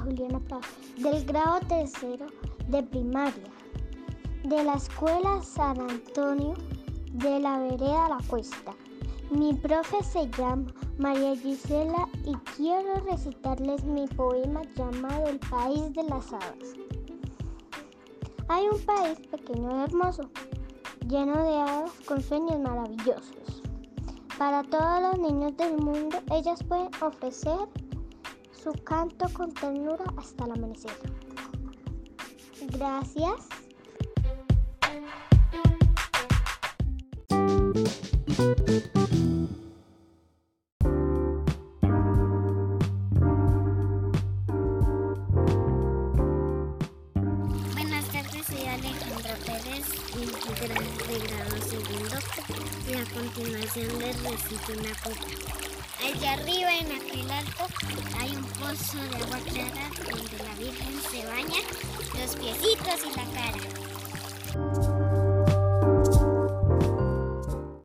Juliana Prado, del grado tercero de primaria, de la escuela San Antonio de la vereda La Cuesta. Mi profe se llama María Gisela y quiero recitarles mi poema llamado El País de las Hadas. Hay un país pequeño y hermoso, lleno de hadas con sueños maravillosos. Para todos los niños del mundo, ellas pueden ofrecer su canto con ternura hasta el amanecer. Gracias. Buenas tardes, soy Alejandra Pérez, de grado segundo, y a continuación les recito una cuenta. Allá arriba, en aquel alto, hay un pozo de agua clara donde la Virgen se baña los piecitos y la cara.